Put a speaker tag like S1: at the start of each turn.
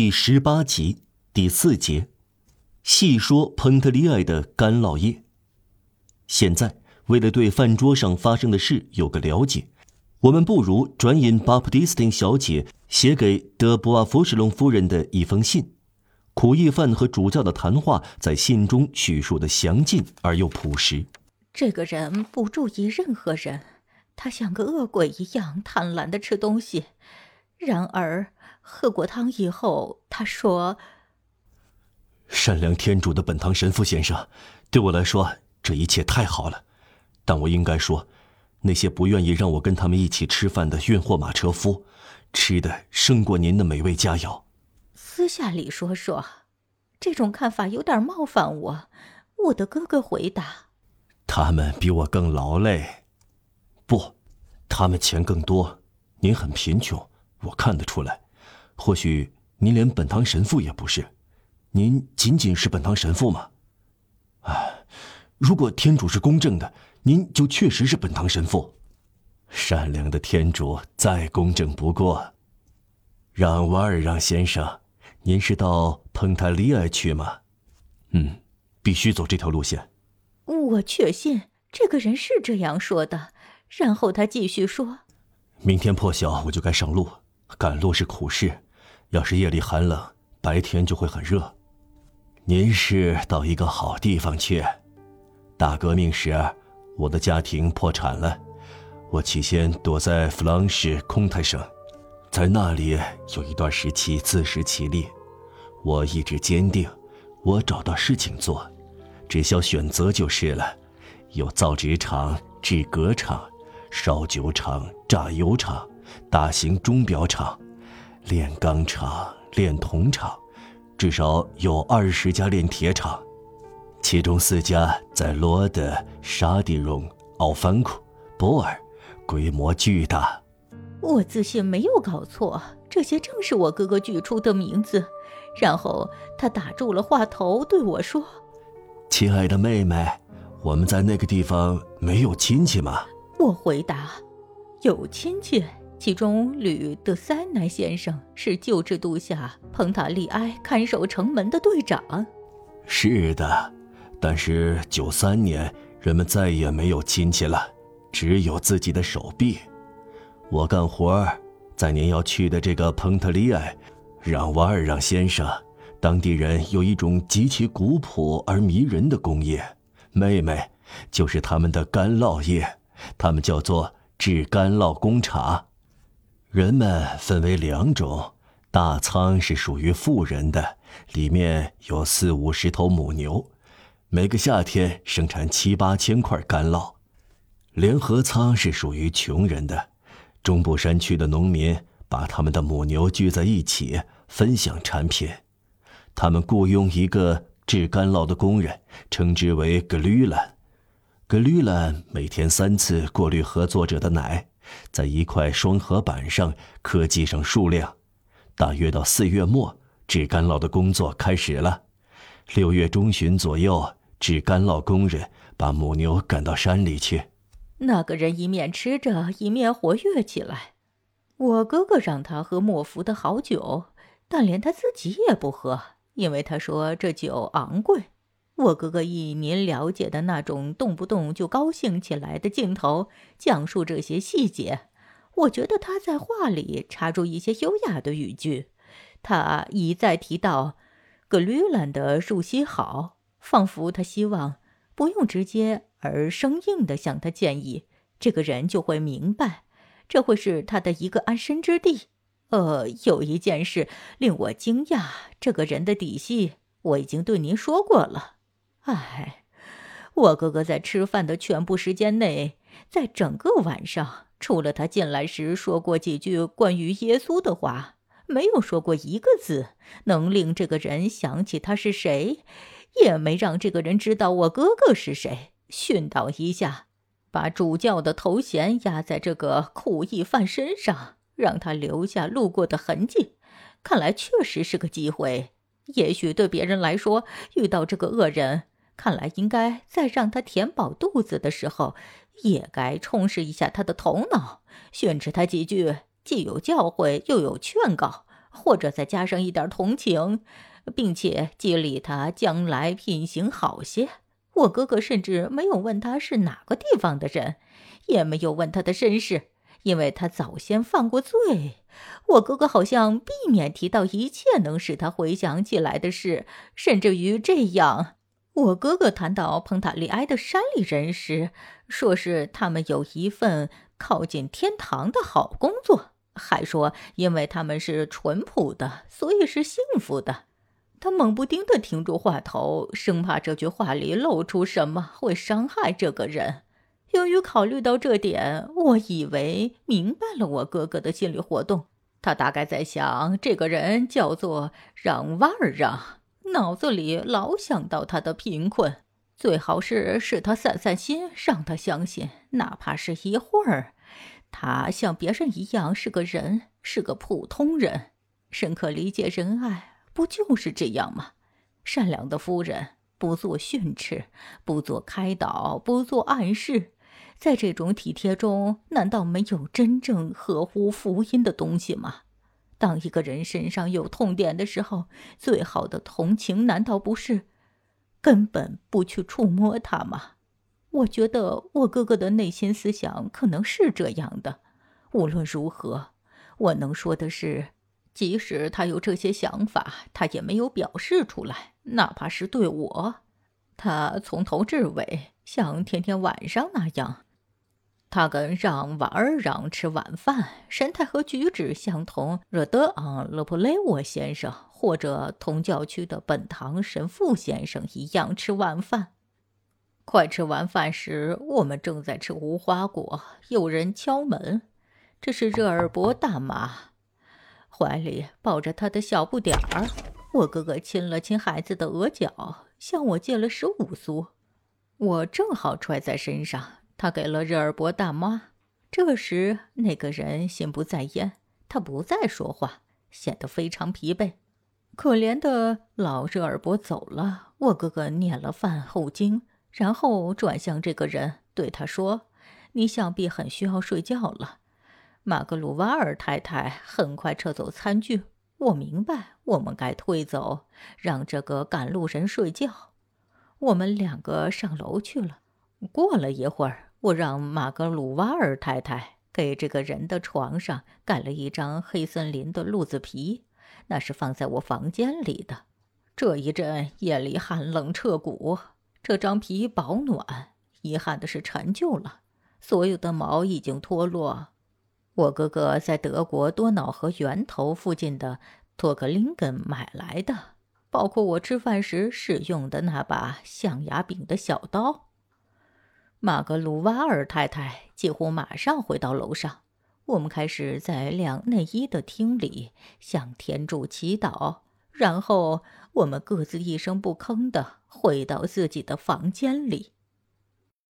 S1: 第十八集第四节，细说彭特利埃的干酪液。现在，为了对饭桌上发生的事有个了解，我们不如转引巴普蒂斯汀小姐写给德布瓦弗什隆夫人的一封信。苦役犯和主教的谈话在信中叙述的详尽而又朴实。
S2: 这个人不注意任何人，他像个恶鬼一样贪婪的吃东西。然而。喝过汤以后，他说：“
S1: 善良天主的本堂神父先生，对我来说这一切太好了。但我应该说，那些不愿意让我跟他们一起吃饭的运货马车夫，吃的胜过您的美味佳肴。”
S2: 私下里说说，这种看法有点冒犯我。我的哥哥回答：“
S1: 他们比我更劳累，不，他们钱更多。您很贫穷，我看得出来。”或许您连本堂神父也不是，您仅仅是本堂神父吗？哎，如果天主是公正的，您就确实是本堂神父。善良的天主再公正不过。让瓦尔让先生，您是到彭塔利埃去吗？嗯，必须走这条路线。
S2: 我确信这个人是这样说的。然后他继续说：“
S1: 明天破晓我就该上路，赶路是苦事。”要是夜里寒冷，白天就会很热。您是到一个好地方去。大革命时，我的家庭破产了，我起先躲在弗朗士空泰省，在那里有一段时期自食其力。我意志坚定，我找到事情做，只需要选择就是了。有造纸厂、制革厂、烧酒厂、榨油厂、大型钟表厂。炼钢厂、炼铜厂，至少有二十家炼铁厂，其中四家在罗德、沙迪荣、奥凡库、波尔，规模巨大。
S2: 我自信没有搞错，这些正是我哥哥举出的名字。然后他打住了话头，对我说：“
S1: 亲爱的妹妹，我们在那个地方没有亲戚吗？”
S2: 我回答：“有亲戚。”其中，吕德塞南先生是旧制度下彭塔利埃看守城门的队长。
S1: 是的，但是九三年人们再也没有亲戚了，只有自己的手臂。我干活在您要去的这个彭特利埃，让瓦尔让先生，当地人有一种极其古朴而迷人的工业，妹妹，就是他们的干酪业，他们叫做制干酪工厂。人们分为两种，大仓是属于富人的，里面有四五十头母牛，每个夏天生产七八千块干酪；联合仓是属于穷人的，中部山区的农民把他们的母牛聚在一起分享产品，他们雇佣一个制干酪的工人，称之为格吕兰，格吕兰每天三次过滤合作者的奶。在一块双合板上刻记上数量，大约到四月末，制干酪的工作开始了。六月中旬左右，制干酪工人把母牛赶到山里去。
S2: 那个人一面吃着，一面活跃起来。我哥哥让他喝莫福的好酒，但连他自己也不喝，因为他说这酒昂贵。我哥哥以您了解的那种动不动就高兴起来的镜头讲述这些细节，我觉得他在话里插入一些优雅的语句。他一再提到格吕兰的入息好，仿佛他希望不用直接而生硬地向他建议，这个人就会明白，这会是他的一个安身之地。呃，有一件事令我惊讶，这个人的底细我已经对您说过了。唉，我哥哥在吃饭的全部时间内，在整个晚上，除了他进来时说过几句关于耶稣的话，没有说过一个字能令这个人想起他是谁，也没让这个人知道我哥哥是谁。训导一下，把主教的头衔压在这个苦役犯身上，让他留下路过的痕迹。看来确实是个机会。也许对别人来说，遇到这个恶人。看来应该在让他填饱肚子的时候，也该充实一下他的头脑，训斥他几句，既有教诲又有劝告，或者再加上一点同情，并且激励他将来品行好些。我哥哥甚至没有问他是哪个地方的人，也没有问他的身世，因为他早先犯过罪。我哥哥好像避免提到一切能使他回想起来的事，甚至于这样。我哥哥谈到彭塔利埃的山里人时，说是他们有一份靠近天堂的好工作，还说因为他们是淳朴的，所以是幸福的。他猛不丁地停住话头，生怕这句话里露出什么会伤害这个人。由于考虑到这点，我以为明白了我哥哥的心理活动。他大概在想，这个人叫做让瓦尔让。脑子里老想到他的贫困，最好是使他散散心，让他相信，哪怕是一会儿，他像别人一样是个人，是个普通人，深刻理解仁爱，不就是这样吗？善良的夫人不做训斥，不做开导，不做暗示，在这种体贴中，难道没有真正合乎福音的东西吗？当一个人身上有痛点的时候，最好的同情难道不是根本不去触摸他吗？我觉得我哥哥的内心思想可能是这样的。无论如何，我能说的是，即使他有这些想法，他也没有表示出来，哪怕是对我。他从头至尾像天天晚上那样。他跟让瓦尔让吃晚饭，神态和举止相同。热德昂勒普雷沃先生或者同教区的本堂神父先生一样吃晚饭。快吃完饭时，我们正在吃无花果，有人敲门。这是热尔伯大妈，怀里抱着他的小不点儿。我哥哥亲了亲孩子的额角，向我借了十五苏，我正好揣在身上。他给了热尔伯大妈。这时，那个人心不在焉，他不再说话，显得非常疲惫。可怜的老热尔伯走了。我哥哥念了饭后经，然后转向这个人，对他说：“你想必很需要睡觉了。”马格鲁瓦尔太太很快撤走餐具。我明白，我们该退走，让这个赶路人睡觉。我们两个上楼去了。过了一会儿。我让马格鲁瓦尔太太给这个人的床上盖了一张黑森林的鹿子皮，那是放在我房间里的。这一阵夜里寒冷彻骨，这张皮保暖。遗憾的是陈旧了，所有的毛已经脱落。我哥哥在德国多瑙河源头附近的托克林根买来的，包括我吃饭时使用的那把象牙柄的小刀。马格鲁瓦尔太太几乎马上回到楼上。我们开始在晾内衣的厅里向天主祈祷，然后我们各自一声不吭地回到自己的房间里。